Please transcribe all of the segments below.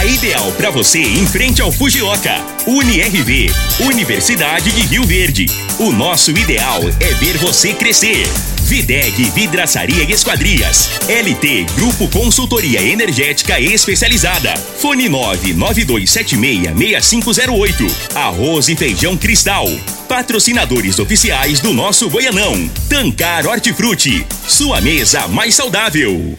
A ideal para você em frente ao Fujioka. UniRV. Universidade de Rio Verde. O nosso ideal é ver você crescer. Videg Vidraçaria e Esquadrias. LT Grupo Consultoria Energética Especializada. Fone 992766508. Arroz e Feijão Cristal. Patrocinadores oficiais do nosso Goianão. Tancar Hortifruti. Sua mesa mais saudável.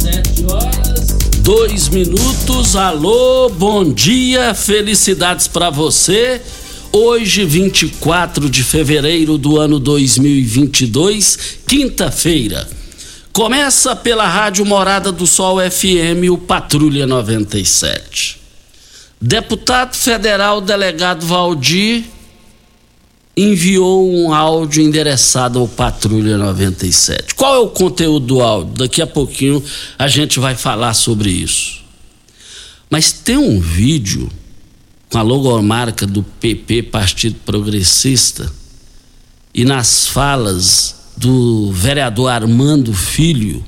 Sete horas, dois minutos. Alô, bom dia, felicidades para você. Hoje, 24 de fevereiro do ano 2022, quinta-feira. Começa pela Rádio Morada do Sol FM, o Patrulha 97. Deputado federal delegado Valdir enviou um áudio endereçado ao Patrulha 97. Qual é o conteúdo do áudio? Daqui a pouquinho a gente vai falar sobre isso. Mas tem um vídeo com a logomarca do PP, Partido Progressista, e nas falas do vereador Armando Filho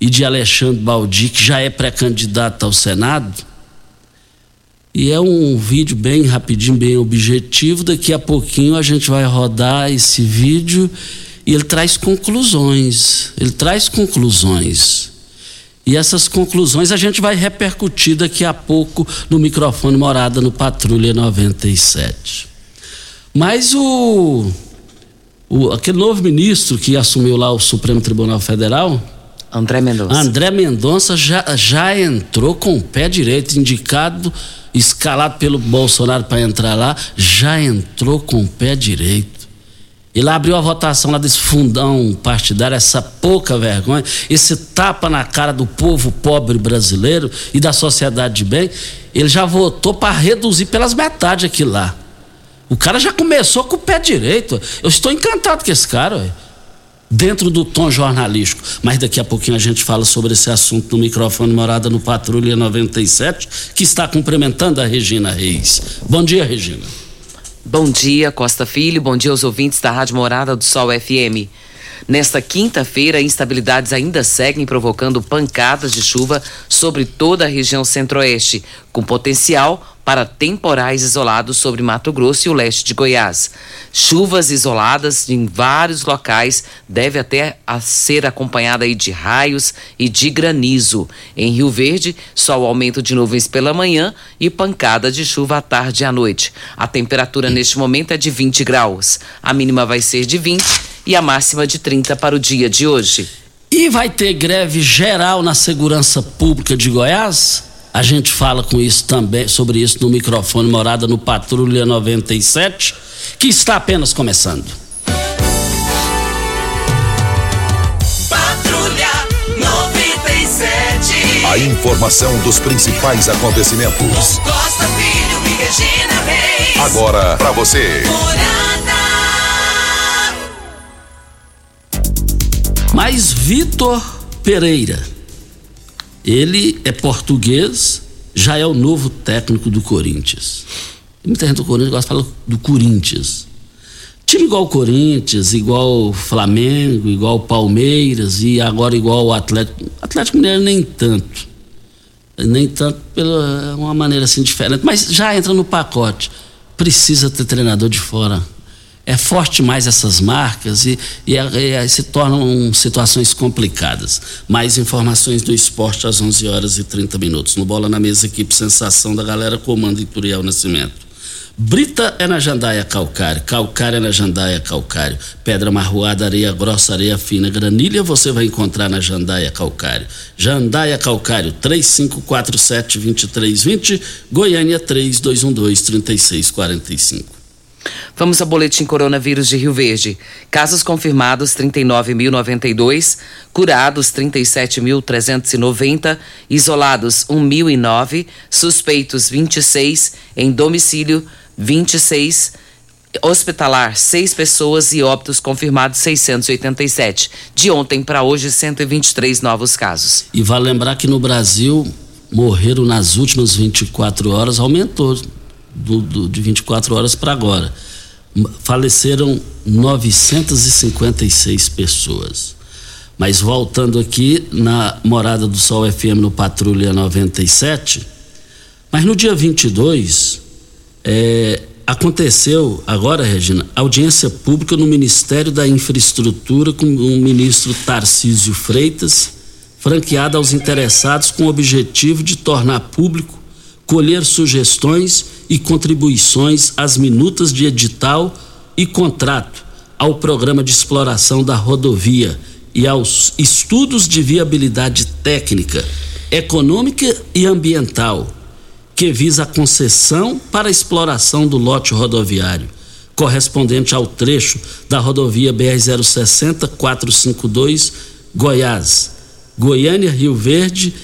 e de Alexandre Baldi, que já é pré-candidato ao Senado, e é um vídeo bem rapidinho, bem objetivo. Daqui a pouquinho a gente vai rodar esse vídeo e ele traz conclusões. Ele traz conclusões. E essas conclusões a gente vai repercutir daqui a pouco no microfone Morada no Patrulha 97. Mas o, o aquele novo ministro que assumiu lá o Supremo Tribunal Federal, André Mendonça. André Mendonça já, já entrou com o pé direito, indicado, escalado pelo Bolsonaro para entrar lá, já entrou com o pé direito. Ele abriu a votação lá desse fundão partidário, essa pouca vergonha, esse tapa na cara do povo pobre brasileiro e da sociedade de bem. Ele já votou para reduzir pelas metades aquilo lá. O cara já começou com o pé direito. Eu estou encantado com esse cara. Ué dentro do tom jornalístico. Mas daqui a pouquinho a gente fala sobre esse assunto no microfone Morada no Patrulha 97, que está cumprimentando a Regina Reis. Bom dia, Regina. Bom dia, Costa Filho. Bom dia aos ouvintes da Rádio Morada do Sol FM. Nesta quinta-feira, instabilidades ainda seguem provocando pancadas de chuva sobre toda a região centro-oeste, com potencial para temporais isolados sobre Mato Grosso e o leste de Goiás. Chuvas isoladas em vários locais deve até a ser acompanhada de raios e de granizo. Em Rio Verde, só o aumento de nuvens pela manhã e pancada de chuva à tarde e à noite. A temperatura neste momento é de 20 graus. A mínima vai ser de 20 e a máxima de 30 para o dia de hoje. E vai ter greve geral na segurança pública de Goiás? A gente fala com isso também, sobre isso no microfone Morada no Patrulha 97, que está apenas começando. Patrulha 97. A informação dos principais acontecimentos. Costa Filho e Regina Reis. Agora para você. Morada. Mas Vitor Pereira, ele é português, já é o novo técnico do Corinthians. Muita gente do Corinthians gosta de falar do Corinthians. Time igual o Corinthians, igual o Flamengo, igual o Palmeiras e agora igual o Atlético. Atlético Mineiro nem tanto. Nem tanto pela uma maneira assim diferente, mas já entra no pacote. Precisa ter treinador de fora. É forte mais essas marcas e, e, e se tornam situações complicadas. Mais informações do esporte às 11 horas e 30 minutos. No Bola na Mesa, equipe Sensação da galera, comando Ituriel Nascimento. Brita é na Jandaia Calcário, calcário é na Jandaia Calcário, pedra marroada, areia grossa, areia fina, granilha você vai encontrar na Jandaia Calcário. Jandaia Calcário, 3547-2320, Goiânia 3212-3645. Vamos ao boletim coronavírus de Rio Verde. Casos confirmados 39.092, curados 37.390, isolados 1.009, suspeitos 26, em domicílio 26, hospitalar 6 pessoas e óbitos confirmados 687. De ontem para hoje, 123 novos casos. E vale lembrar que no Brasil morreram nas últimas 24 horas, aumentou do, do de 24 horas para agora. Faleceram 956 pessoas. Mas voltando aqui na Morada do Sol FM no Patrulha 97, mas no dia 22, é, aconteceu agora, Regina, audiência pública no Ministério da Infraestrutura com o ministro Tarcísio Freitas, franqueada aos interessados com o objetivo de tornar público, colher sugestões e contribuições às minutas de edital e contrato ao programa de exploração da rodovia e aos estudos de viabilidade técnica, econômica e ambiental que visa a concessão para a exploração do lote rodoviário, correspondente ao trecho da rodovia BR-060 452 Goiás, Goiânia, Rio Verde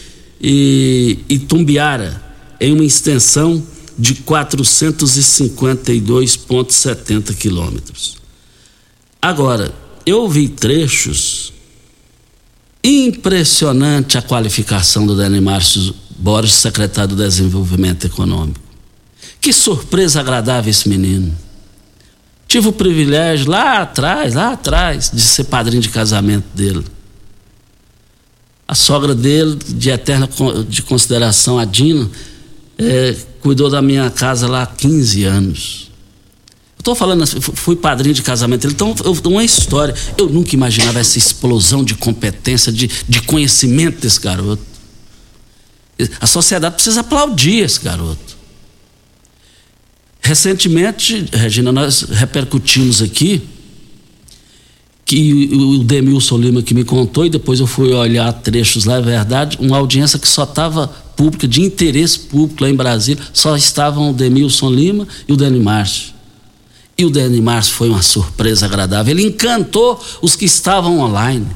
e Itumbiara, em uma extensão de 452,70 quilômetros. Agora, eu vi trechos impressionante a qualificação do Dani Márcio Borges, secretário do Desenvolvimento Econômico. Que surpresa agradável esse menino. Tive o privilégio lá atrás, lá atrás, de ser padrinho de casamento dele. A sogra dele, de eterna de consideração, a Dina, é, cuidou da minha casa lá há 15 anos. Estou falando, assim, fui padrinho de casamento então uma história. Eu nunca imaginava essa explosão de competência, de, de conhecimento desse garoto. A sociedade precisa aplaudir esse garoto. Recentemente, Regina, nós repercutimos aqui que o Demilson Lima que me contou e depois eu fui olhar trechos lá, é verdade, uma audiência que só estava pública, de interesse público lá em Brasília, só estavam o Demilson Lima e o Dani Márcio. E o Dani Márcio foi uma surpresa agradável, ele encantou os que estavam online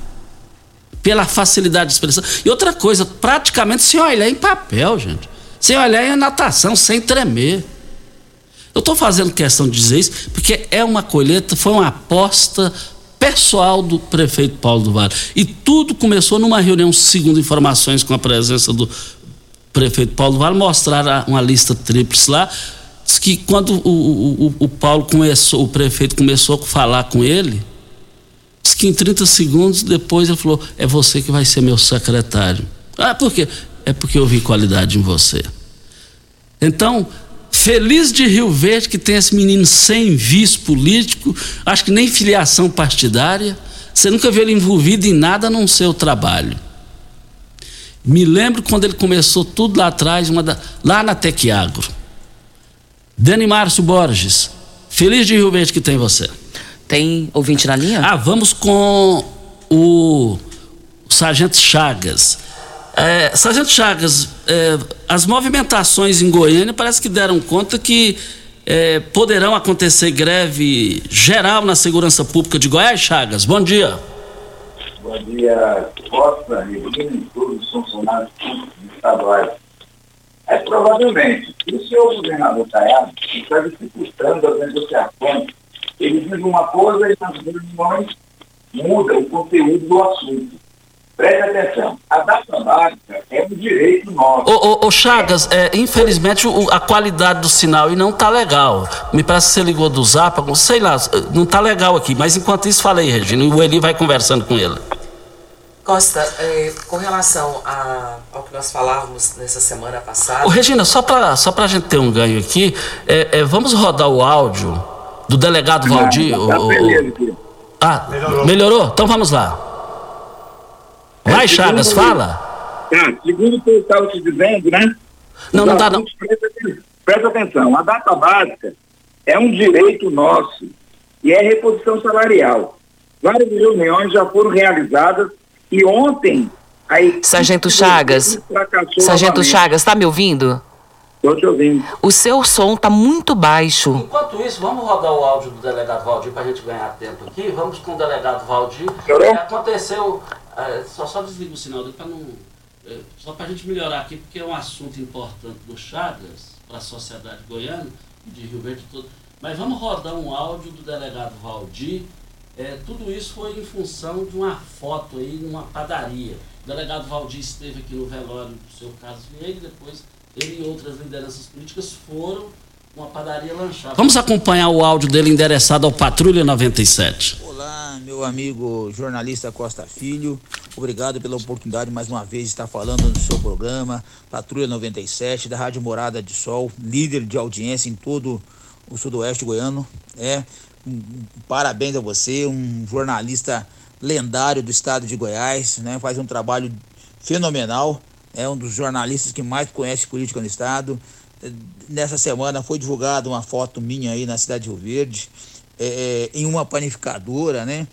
pela facilidade de expressão. E outra coisa, praticamente sem olhar em papel, gente. Sem olhar em natação, sem tremer. Eu estou fazendo questão de dizer isso porque é uma colheita, foi uma aposta pessoal do prefeito Paulo do Vale. E tudo começou numa reunião, segundo informações, com a presença do prefeito Paulo do Vale, mostraram uma lista tríplice lá. Diz que quando o, o, o Paulo começou, o prefeito começou a falar com ele, Diz que em 30 segundos depois ele falou: É você que vai ser meu secretário. Ah, por quê? É porque eu vi qualidade em você. Então, feliz de Rio Verde que tem esse menino sem vício político, acho que nem filiação partidária. Você nunca viu ele envolvido em nada a não ser o trabalho. Me lembro quando ele começou tudo lá atrás, da, lá na Tequiagro. Dani Márcio Borges, feliz de Rio Verde que tem você. Tem ouvinte na linha? Ah, vamos com o Sargento Chagas. É, Sargento Chagas, é, as movimentações em Goiânia parece que deram conta que é, poderão acontecer greve geral na segurança pública de Goiás, Chagas. Bom dia. Bom dia, Costa, e todos os funcionários estaduais. É, provavelmente, o senhor governador Caiado está dificultando as negociações ele diz uma coisa e nas reuniões muda o conteúdo do assunto. Preste atenção, a data básica é um direito nosso. Ô, ô, ô Chagas, é, infelizmente o- a qualidade do sinal e não tá legal. Me parece que você ligou do Zap, sei lá, não tá legal aqui. Mas enquanto isso, falei, Regina, e o Eli vai conversando com ele. Costa, é, com relação a- ao que nós falávamos nessa semana passada. Ô, Regina, só pra, só pra gente ter um ganho aqui, é, é, vamos rodar o áudio do delegado Valdir. Tá. Ah, melhorou. Então vamos lá. Vai, Chagas, fala. Tá, segundo o que eu estava te dizendo, né? Não, não dá não. Presta atenção. Presta atenção, a data básica é um direito nosso e é reposição salarial. Várias reuniões já foram realizadas e ontem Sargento Chagas, Sargento novamente. Chagas, tá me ouvindo? Tô te ouvindo. O seu som tá muito baixo. Enquanto isso, vamos rodar o áudio do delegado Valdir para a gente ganhar tempo aqui. Vamos com o delegado Valdir. É, aconteceu. É, só, só desliga o sinal dele para não. é, só para a gente melhorar aqui, porque é um assunto importante do Chagas, para a sociedade goiana e de Rio Verde todo. Mas vamos rodar um áudio do delegado Valdir. É, tudo isso foi em função de uma foto aí numa padaria. O delegado Valdir esteve aqui no velório do seu Carlos Vieira e depois ele e outras lideranças políticas foram uma padaria lanchar. Vamos acompanhar o áudio dele endereçado ao Patrulha 97. Olá, meu amigo jornalista Costa Filho. Obrigado pela oportunidade mais uma vez de estar falando no seu programa, Patrulha 97, da Rádio Morada de Sol, líder de audiência em todo o sudoeste goiano. É, um- um parabéns a você, um jornalista lendário do estado de Goiás, né? Faz um trabalho fenomenal, é um dos jornalistas que mais conhece política no estado. Eh, Nessa semana foi divulgada uma foto minha aí na cidade de Rio Verde, eh, em uma panificadora, né?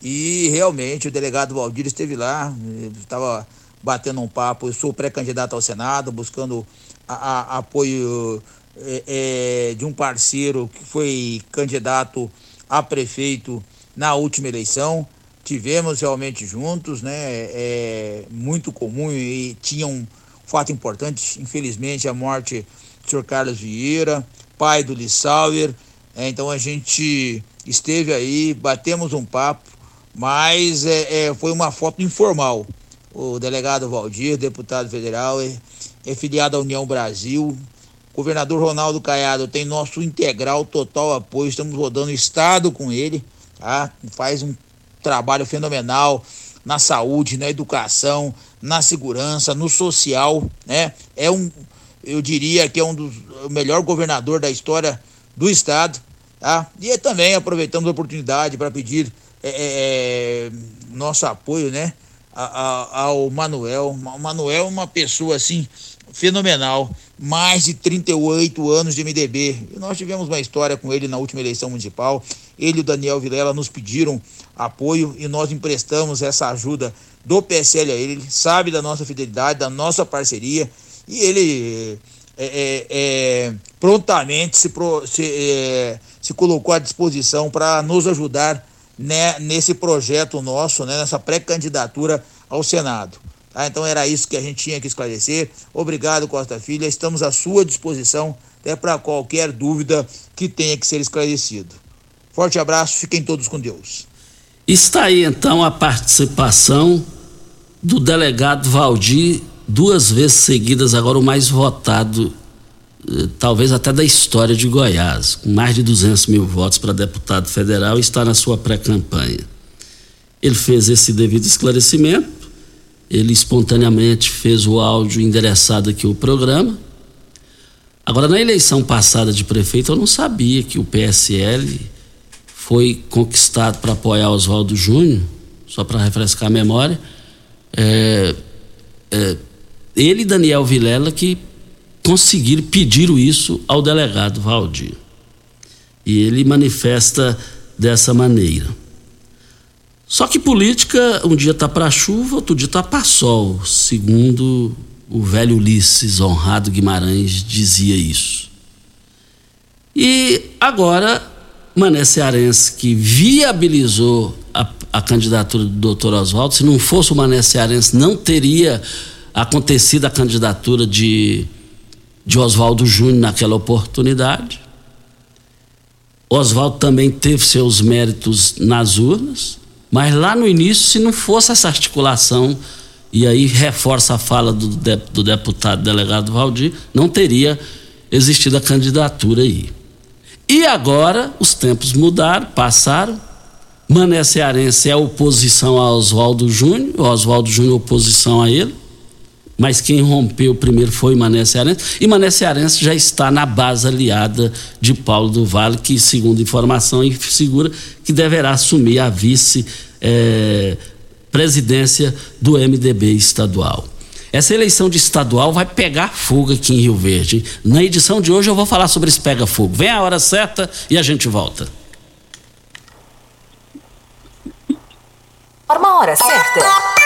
E realmente o delegado Valdir esteve lá, eh, estava batendo um papo. Eu sou pré-candidato ao Senado, buscando a- a- apoio eh, eh, de um parceiro que foi candidato a prefeito na última eleição. Tivemos realmente juntos, né? É muito comum e tinha um fato importante, infelizmente, a morte senhor Carlos Vieira, pai do Lissauer. É, então a gente esteve aí, batemos um papo, mas é, é, foi uma foto informal. O delegado Valdir, deputado federal, é, é filiado à União Brasil. Governador Ronaldo Caiado tem nosso integral, total apoio. Estamos rodando o estado com ele, tá? Faz um trabalho fenomenal na saúde, na educação, na segurança, no social, né? É um, eu diria que é um dos o melhor governador da história do estado, tá? E também aproveitamos a oportunidade para pedir é, é, é, nosso apoio, né? a- a- ao Manuel. O Manuel é uma pessoa assim fenomenal, mais de 38 anos de MDB. E nós tivemos uma história com ele na última eleição municipal. Ele e o Daniel Vilela nos pediram apoio e nós emprestamos essa ajuda do PSL a ele. Ele sabe da nossa fidelidade, da nossa parceria e ele é, é, é, prontamente se, pro- se, é, se colocou à disposição para nos ajudar né, nesse projeto nosso, né, nessa pré-candidatura ao Senado. Tá? Então era isso que a gente tinha que esclarecer. Obrigado, Costa Filha. Estamos à sua disposição até para qualquer dúvida que tenha que ser esclarecido. Forte abraço, fiquem todos com Deus. Está aí então a participação do delegado Valdir, duas vezes seguidas, agora o mais votado, eh, talvez até da história de Goiás, com mais de 200 mil votos para deputado federal e está na sua pré-campanha. Ele fez esse devido esclarecimento, ele espontaneamente fez o áudio endereçado aqui ao programa. Agora, na eleição passada de prefeito, eu não sabia que o PSL foi conquistado para apoiar Oswaldo Júnior, só para refrescar a memória. É, é, ele e Daniel Vilela que conseguiram, pediram isso ao delegado Valdir. E ele manifesta dessa maneira. Só que política, um dia tá para chuva, outro dia tá para sol, segundo o velho Ulisses Honrado Guimarães dizia isso. E agora, Mané Cearense, que viabilizou a, a candidatura do doutor Oswaldo, se não fosse o Mané Cearense, não teria acontecido a candidatura de, de Oswaldo Júnior naquela oportunidade. Oswaldo também teve seus méritos nas urnas, Mas lá no início, se não fosse essa articulação, e aí reforça a fala do, de, do deputado delegado Valdir, não teria existido a candidatura aí. E agora os tempos mudaram, passaram. Mané Cearense é oposição a Oswaldo Júnior, Oswaldo Júnior oposição a ele mas quem rompeu primeiro foi Mané Cearense, e Mané Cearense já está na base aliada de Paulo do Vale, que, segundo informação, figura que deverá assumir a vice-presidência é, do MDB estadual. Essa eleição de estadual vai pegar fogo aqui em Rio Verde. Na edição de hoje eu vou falar sobre esse pega-fogo. Vem a hora certa e a gente volta. Uma hora certa.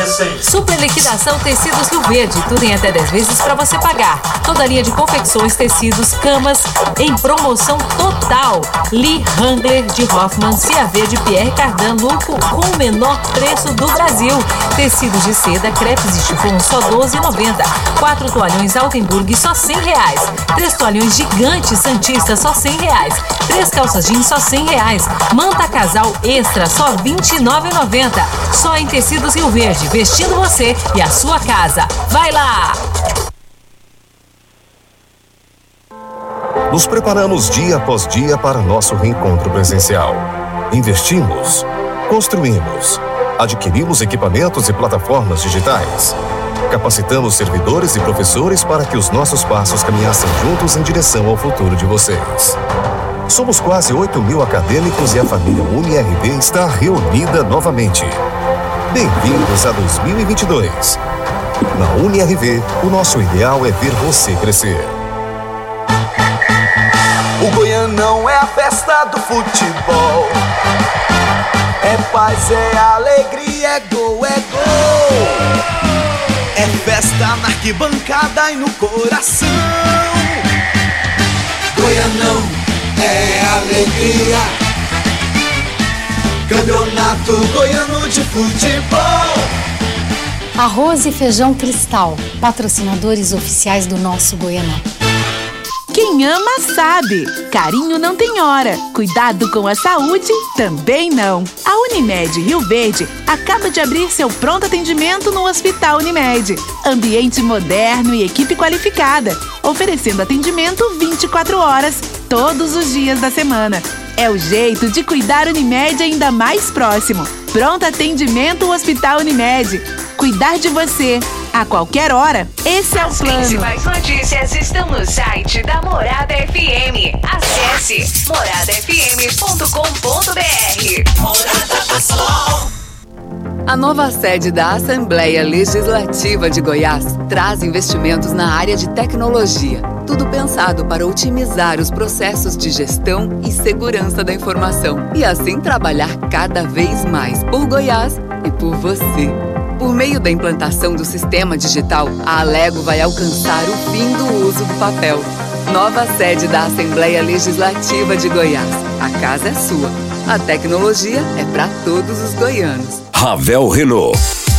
16. Super liquidação Tecidos Rio Verde. Tudo em até 10 vezes para você pagar. Toda linha de confecções, tecidos, camas em promoção total. Lee Hangler de Hoffman, CAV de Pierre Cardan, Luco com o menor preço do Brasil. Tecidos de seda, crepes e chifão só 12,90. Quatro toalhões Altenburg só 100 reais. Três toalhões gigantes Santista só 100 reais. Três calças jeans só 100 reais. Manta casal extra só 29,90. Só em Tecidos Rio Verde vestindo você e a sua casa. Vai lá! Nos preparamos dia após dia para nosso reencontro presencial. Investimos, construímos, adquirimos equipamentos e plataformas digitais. Capacitamos servidores e professores para que os nossos passos caminhassem juntos em direção ao futuro de vocês. Somos quase 8 mil acadêmicos e a família UniRV está reunida novamente. Bem-vindos a 2022. Na UniRV, o nosso ideal é ver você crescer. O Goianão é a festa do futebol. É paz, é alegria, é gol, é gol. É festa na arquibancada e no coração. Goianão é alegria. Campeonato Goiano de Futebol. Arroz e Feijão Cristal, patrocinadores oficiais do nosso Goianão. Quem ama sabe. Carinho não tem hora. Cuidado com a saúde também não. A Unimed Rio Verde acaba de abrir seu pronto atendimento no Hospital Unimed. Ambiente moderno e equipe qualificada, oferecendo atendimento 24 horas, todos os dias da semana. É o jeito de cuidar Unimed ainda mais próximo. Pronto atendimento Hospital Unimed. Cuidar de você a qualquer hora. Esse é o As plano. principais notícias estão no site da Morada FM. Acesse moradafm.com.br. Morada Sol. A nova sede da Assembleia Legislativa de Goiás traz investimentos na área de tecnologia. Tudo pensado para otimizar os processos de gestão e segurança da informação e assim trabalhar cada vez mais por Goiás e por você. Por meio da implantação do sistema digital, a Alego vai alcançar o fim do uso do papel. Nova sede da Assembleia Legislativa de Goiás. A casa é sua. A tecnologia é para todos os goianos. Ravel Renault.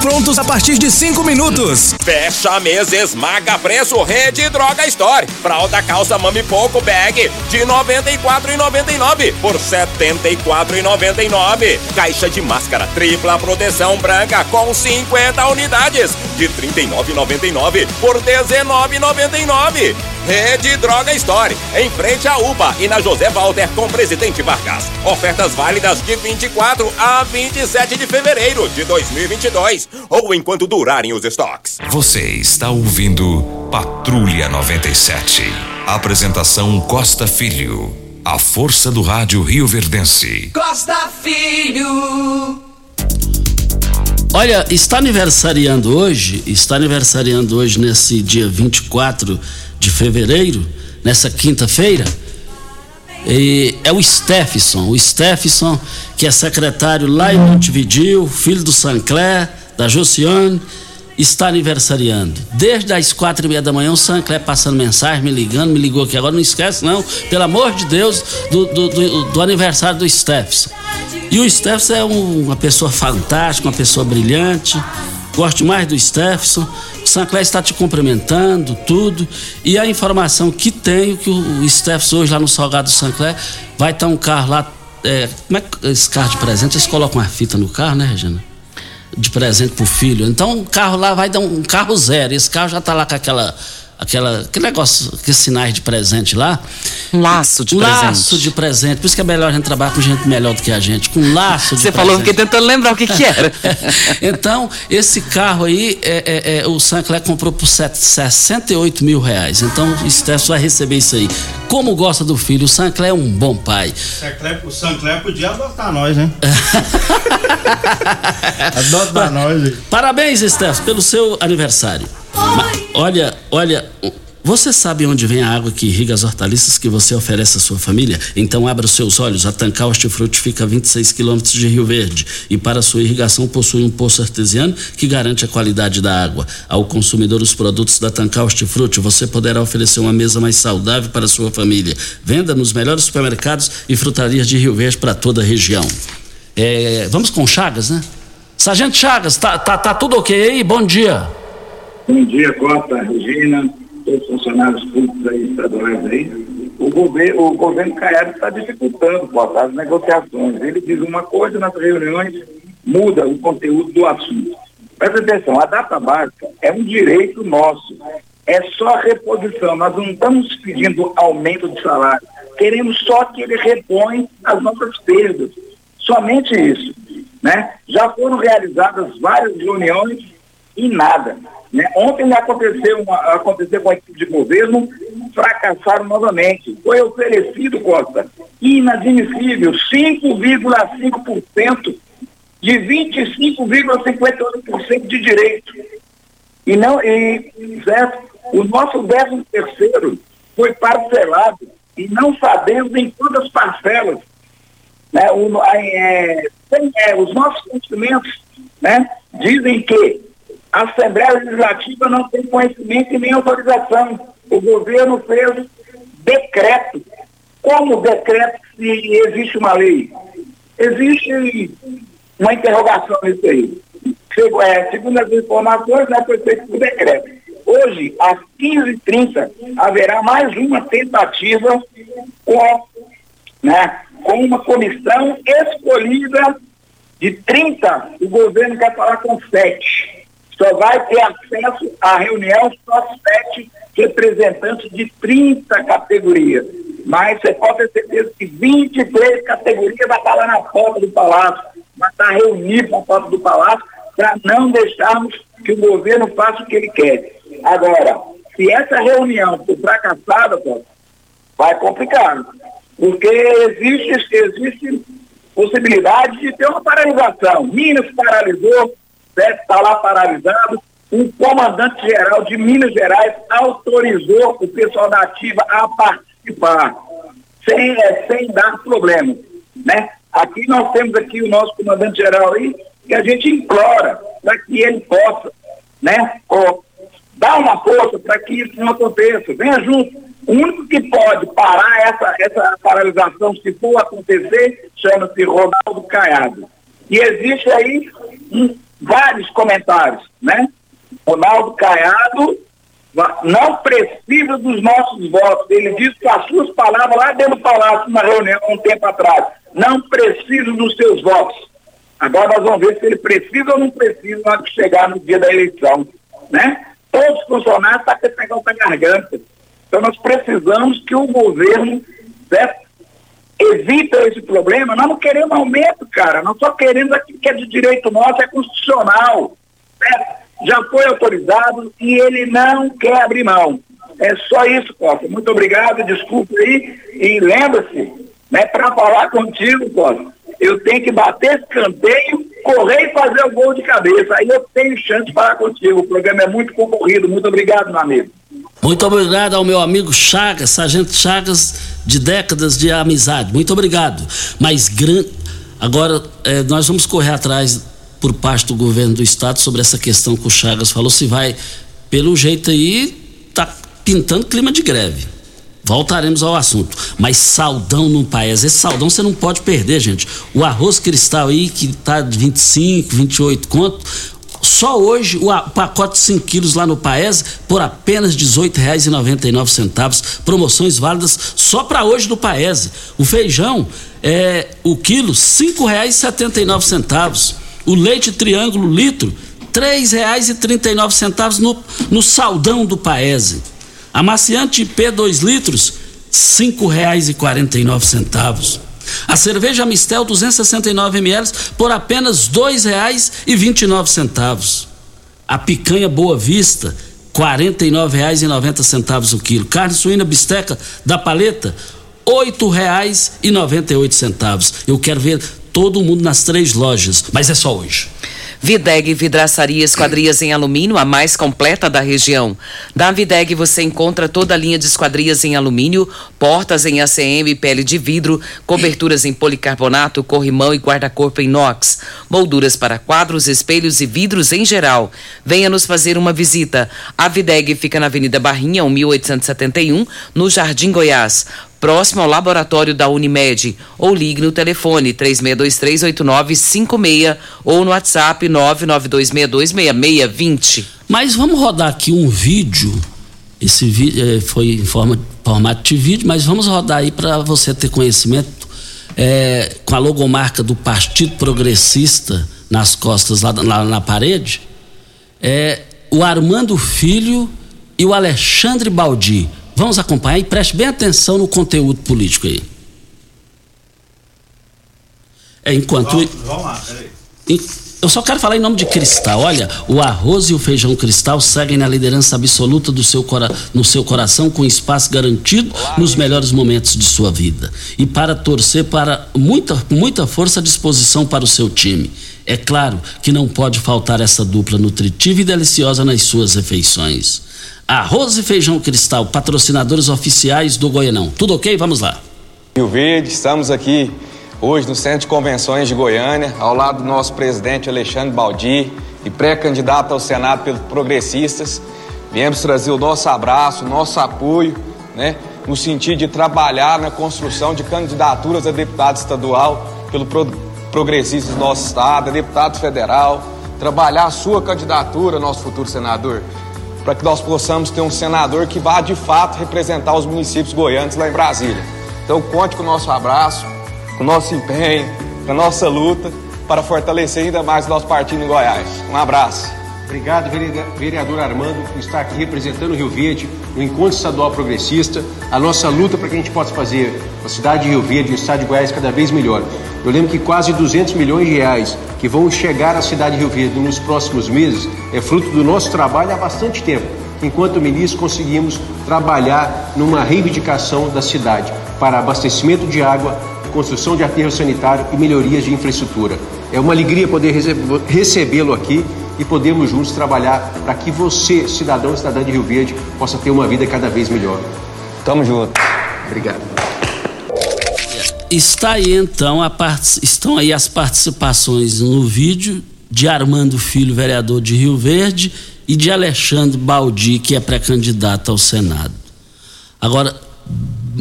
prontos a partir de 5 minutos. Fecha mês, esmaga preço, Rede Droga Store. Fralda calça mami pouco bag de R$ 94,99 por R$ 74,99. Caixa de máscara tripla proteção branca com 50 unidades de 39,99 por 19,99. Rede Droga Store, em frente à UPA e na José Walter com Presidente Vargas. Ofertas válidas de 24 a 27 de fevereiro de 2022 ou enquanto durarem os estoques. Você está ouvindo Patrulha 97. Apresentação Costa Filho. A força do rádio Rio Verdense. Costa Filho. Olha, está aniversariando hoje, está aniversariando hoje nesse dia 24 de fevereiro, nessa quinta-feira, e é o Steffson, o Steffson, que é secretário lá em Montevideo, filho do Sancler, da Josiane, está aniversariando. Desde as quatro e meia da manhã, o Sancler passando mensagem, me ligando, me ligou aqui agora, não esquece não, pelo amor de Deus, do, do, do, do aniversário do Steffson. E o Steffson é um, uma pessoa fantástica, uma pessoa brilhante, gosto mais do Steffson. Sancler está te cumprimentando, tudo. E a informação que tenho, que o Steffson hoje lá no Salgado do Sancler, vai estar um carro lá, é, como é que esse carro de presente, eles colocam uma fita no carro, né, Regina? de presente pro filho. Então o carro lá vai dar um, um carro zero. Esse carro já tá lá com aquela aquela aquele negócio, aqueles sinais de presente lá. Um laço de um presente. laço de presente. Por isso que é melhor a gente trabalhar com gente melhor do que a gente, com um laço de Você presente. falou, fiquei tentando lembrar o que que era. então, esse carro aí, é, é, é, o Sancler comprou por set- 68 mil reais. Então, o Stefano vai receber isso aí. Como gosta do filho, o Sancler é um bom pai. O Sancler podia adotar nós, né? Adota nós, hein? Parabéns, Stefano, pelo seu aniversário. Olha, olha, você sabe onde vem a água que irriga as hortaliças que você oferece à sua família? Então abra os seus olhos. A Tancar Hortifruti fica a 26 quilômetros de Rio Verde e para sua irrigação possui um poço artesiano que garante a qualidade da água. Ao consumidor os produtos da Tancar Hortifruti, você poderá oferecer uma mesa mais saudável para a sua família. Venda nos melhores supermercados e frutarias de Rio Verde para toda a região. É, vamos com Chagas, né? Sargento Chagas, tá, tá, tá tudo ok aí? Bom dia. Bom dia, Costa, Regina, todos os funcionários públicos aí, estaduais aí. O governo, o governo Caiado está dificultando, Costa, as negociações. Ele diz uma coisa nas reuniões, muda o conteúdo do assunto. Presta atenção, a data básica é um direito nosso. É só reposição. Nós não estamos pedindo aumento de salário. Queremos só que ele repõe as nossas perdas. Somente isso. Né? Já foram realizadas várias reuniões e nada. Né? Ontem aconteceu, uma, aconteceu com a equipe de governo, fracassaram novamente. Foi oferecido, Costa, inadmissível, 5,5% de 25,58% de direito. E não, e, certo? O nosso décimo terceiro foi parcelado e não sabemos em quantas parcelas. Né? O, é, tem, é, os nossos conhecimentos né, dizem que a Assembleia Legislativa não tem conhecimento e nem autorização. O governo fez decreto. Como decreto se existe uma lei? Existe uma interrogação nisso aí. É, segundo as informações, né, foi feito por decreto. Hoje, às 15h30, haverá mais uma tentativa com, né, com uma comissão escolhida de 30, o governo quer falar com 7. Só vai ter acesso à reunião só 7 representantes de 30 categorias. Mas você pode ter certeza que 23 categorias vai estar lá na porta do Palácio, vai estar reunido na porta do Palácio para não deixarmos que o governo faça o que ele quer. Agora, se essa reunião for fracassada, vai complicar. Porque existe, existe possibilidade de ter uma paralisação. Minas paralisou, está lá paralisado. O comandante-geral de Minas Gerais autorizou o pessoal da ativa a participar, sem, eh, sem dar problema. Né? Aqui nós temos aqui o nosso comandante-geral aí, que a gente implora para que ele possa né, ó, dar uma força para que isso não aconteça. Venha junto. O único que pode parar essa, essa paralisação, se for acontecer, chama-se Ronaldo Caiado. E existe aí hum, vários comentários, né? Ronaldo Caiado não precisa dos nossos votos. Ele disse com as suas palavras lá dentro do palácio, numa reunião um tempo atrás. Não precisa dos seus votos. Agora nós vamos ver se ele precisa ou não precisa na hora que chegar no dia da eleição. né? Todos os funcionários estão tá pegando a garganta. Então nós precisamos que o governo certo? Evita esse problema. Nós não queremos aumento, cara. Nós só queremos aquilo que é de direito nosso, é constitucional. Certo? Já foi autorizado e ele não quer abrir mão. É só isso, Costa. Muito obrigado, desculpe aí. E lembra-se, né, para falar contigo, Costa, eu tenho que bater escanteio, correr e fazer o gol de cabeça. Aí eu tenho chance de falar contigo. O programa é muito concorrido. Muito obrigado, meu amigo. Muito obrigado ao meu amigo Chagas, Sargento Chagas, de décadas de amizade. Muito obrigado. Mas grande. Agora, eh, nós vamos correr atrás por parte do governo do estado sobre essa questão que o Chagas falou. Se vai, pelo jeito aí, tá pintando clima de greve. Voltaremos ao assunto. Mas saldão no país, esse saldão você não pode perder, gente. O arroz cristal aí, que tá de 25, 28 conto, só hoje o pacote de 5 quilos lá no Paese por apenas R$ 18,99. Promoções válidas só para hoje no Paese. O feijão, é, o quilo, R$ 5,79. O leite triângulo litro, R$ 3,39 no, no saldão do Paese. Amaciante P 2 litros, R$ 5,49. A cerveja Mistel 269 ml por apenas R$ 2,29. A picanha Boa Vista, R$ 49,90 o quilo. Carne suína bisteca da paleta, R$ 8,98. Eu quero ver todo mundo nas três lojas, mas é só hoje. Videg Vidraçaria Esquadrias em Alumínio, a mais completa da região. Da Videg você encontra toda a linha de esquadrias em alumínio, portas em ACM, pele de vidro, coberturas em policarbonato, corrimão e guarda-corpo inox, molduras para quadros, espelhos e vidros em geral. Venha nos fazer uma visita. A Videg fica na Avenida Barrinha, 1871, no Jardim Goiás próximo ao laboratório da Unimed, ou ligue no telefone 36238956 ou no WhatsApp 992626620. Mas vamos rodar aqui um vídeo. Esse vídeo é, foi em forma, formato de vídeo, mas vamos rodar aí para você ter conhecimento é, com a logomarca do Partido Progressista nas costas, lá, lá na parede. É, o Armando Filho e o Alexandre Baldi Vamos acompanhar e preste bem atenção no conteúdo político aí. É, enquanto. Vamos, vamos lá, peraí. Eu só quero falar em nome de Cristal. Olha, o arroz e o feijão Cristal seguem na liderança absoluta do seu cora no seu coração, com espaço garantido nos melhores momentos de sua vida. E para torcer para muita, muita força à disposição para o seu time. É claro que não pode faltar essa dupla nutritiva e deliciosa nas suas refeições. Arroz e Feijão Cristal, patrocinadores oficiais do Goianão. Tudo ok? Vamos lá. Rio Verde, estamos aqui hoje no Centro de Convenções de Goiânia, ao lado do nosso presidente Alexandre Baldi e pré-candidato ao Senado pelos progressistas. Viemos trazer o nosso abraço, o nosso apoio, né, no sentido de trabalhar na construção de candidaturas a deputado estadual pelo progressista do nosso estado, a deputado federal, trabalhar a sua candidatura, nosso futuro senador para que nós possamos ter um senador que vá de fato representar os municípios goianos lá em Brasília. Então conte com o nosso abraço, com o nosso empenho, com a nossa luta para fortalecer ainda mais o nosso partido em Goiás. Um abraço. Obrigado, vereador Armando, por estar aqui representando o Rio Verde no Encontro Estadual Progressista. A nossa luta para que a gente possa fazer a cidade de Rio Verde e o estado de Goiás cada vez melhor. Eu lembro que quase 200 milhões de reais que vão chegar à cidade de Rio Verde nos próximos meses é fruto do nosso trabalho há bastante tempo. Enquanto ministro, conseguimos trabalhar numa reivindicação da cidade para abastecimento de água, construção de aterro sanitário e melhorias de infraestrutura. É uma alegria poder recebê-lo aqui e podermos juntos trabalhar para que você, cidadão e cidadã de Rio Verde, possa ter uma vida cada vez melhor. Tamo junto. Obrigado. Está aí então a part... estão aí as participações no vídeo de Armando Filho, vereador de Rio Verde, e de Alexandre Baldi, que é pré-candidato ao Senado. Agora,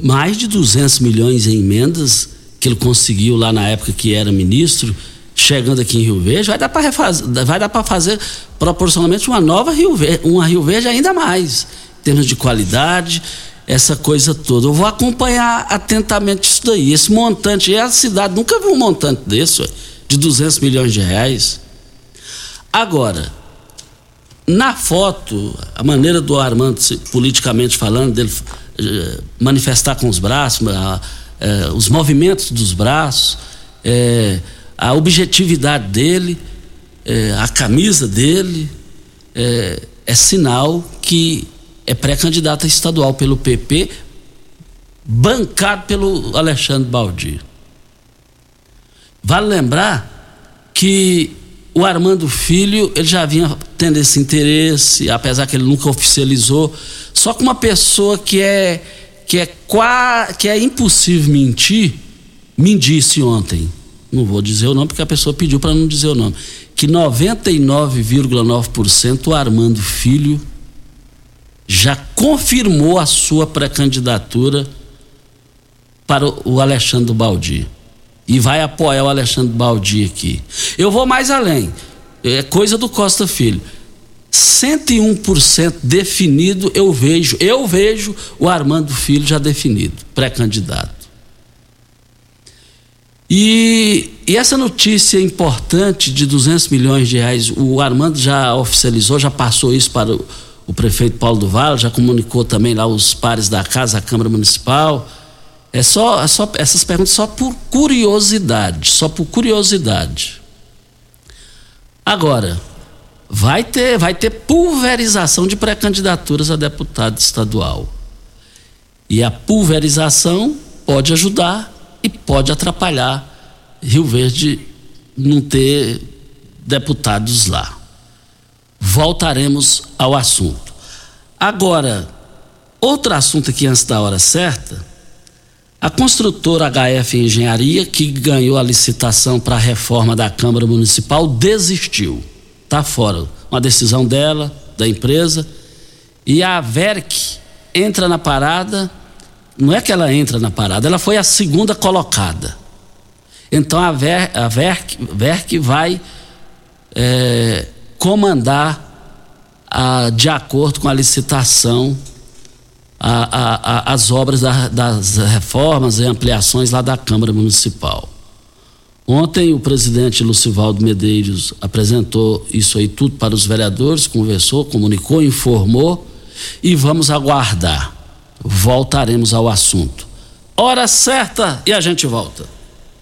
mais de 200 milhões em emendas que ele conseguiu lá na época que era ministro, chegando aqui em Rio Verde, vai dar para vai dar para fazer proporcionalmente uma nova Rio Verde, uma Rio Verde ainda mais, em termos de qualidade, essa coisa toda. Eu vou acompanhar atentamente isso daí. Esse montante, e a cidade nunca viu um montante desse, de 200 milhões de reais. Agora, Na foto, a maneira do Armando, politicamente falando, dele eh, manifestar com os braços, eh, os movimentos dos braços, eh, a objetividade dele, a camisa dele, é sinal que é pré-candidato estadual pelo PP, bancado pelo Alexandre Baldi. Vale lembrar que o Armando Filho, ele já vinha tendo esse interesse, apesar que ele nunca oficializou, só que uma pessoa que é que é que é impossível mentir, me disse ontem. Não vou dizer o nome porque a pessoa pediu para não dizer o nome, que 99,9% o Armando Filho já confirmou a sua pré-candidatura para o Alexandre Baldi. E vai apoiar o Alexandre Baldi aqui. Eu vou mais além. É coisa do Costa Filho. 101% definido, eu vejo, eu vejo o Armando Filho já definido, pré-candidato. E, e, essa notícia importante de 200 milhões de reais, o Armando já oficializou, já passou isso para o, o prefeito Paulo do Vale, já comunicou também lá os pares da casa, a Câmara Municipal. É só, é só essas perguntas só por curiosidade, só por curiosidade. Agora, vai ter, vai ter pulverização de pré-candidaturas a deputado estadual. E a pulverização pode ajudar e pode atrapalhar Rio Verde não ter deputados lá voltaremos ao assunto. Agora, outro assunto aqui antes da hora certa, a construtora HF Engenharia, que ganhou a licitação para a reforma da Câmara Municipal, desistiu. Está fora. Uma decisão dela, da empresa. E a VERC entra na parada. Não é que ela entra na parada, ela foi a segunda colocada. Então a, Ver, a VERC, VERC vai é, comandar, a, de acordo com a licitação, a, a, as obras da, das reformas e ampliações lá da Câmara Municipal. Ontem o presidente Lucivaldo Medeiros apresentou isso aí tudo para os vereadores, conversou, comunicou, informou e vamos aguardar. Voltaremos ao assunto. Hora certa e a gente volta.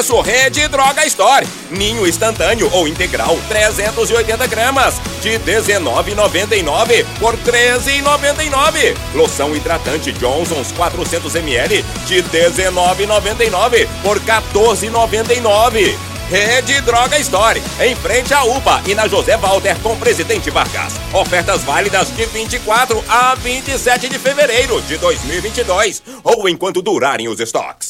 Rede Droga Store. Ninho instantâneo ou integral 380 gramas de 19,99 por 13,99. Loção hidratante Johnson's 400 ml de 19,99 por 14,99. Rede Droga Store, em frente à UPA e na José Walter com Presidente Vargas. Ofertas válidas de 24 a 27 de fevereiro de 2022 ou enquanto durarem os estoques.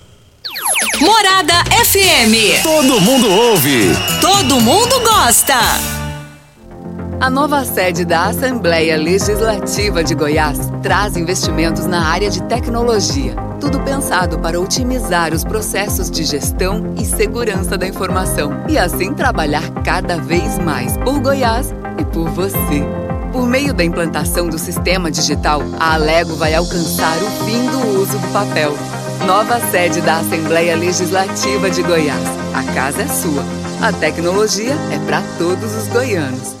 Morada FM. Todo mundo ouve. Todo mundo gosta. A nova sede da Assembleia Legislativa de Goiás traz investimentos na área de tecnologia. Tudo pensado para otimizar os processos de gestão e segurança da informação e assim trabalhar cada vez mais por Goiás e por você. Por meio da implantação do sistema digital, a Alego vai alcançar o fim do uso do papel. Nova sede da Assembleia Legislativa de Goiás. A casa é sua. A tecnologia é para todos os goianos.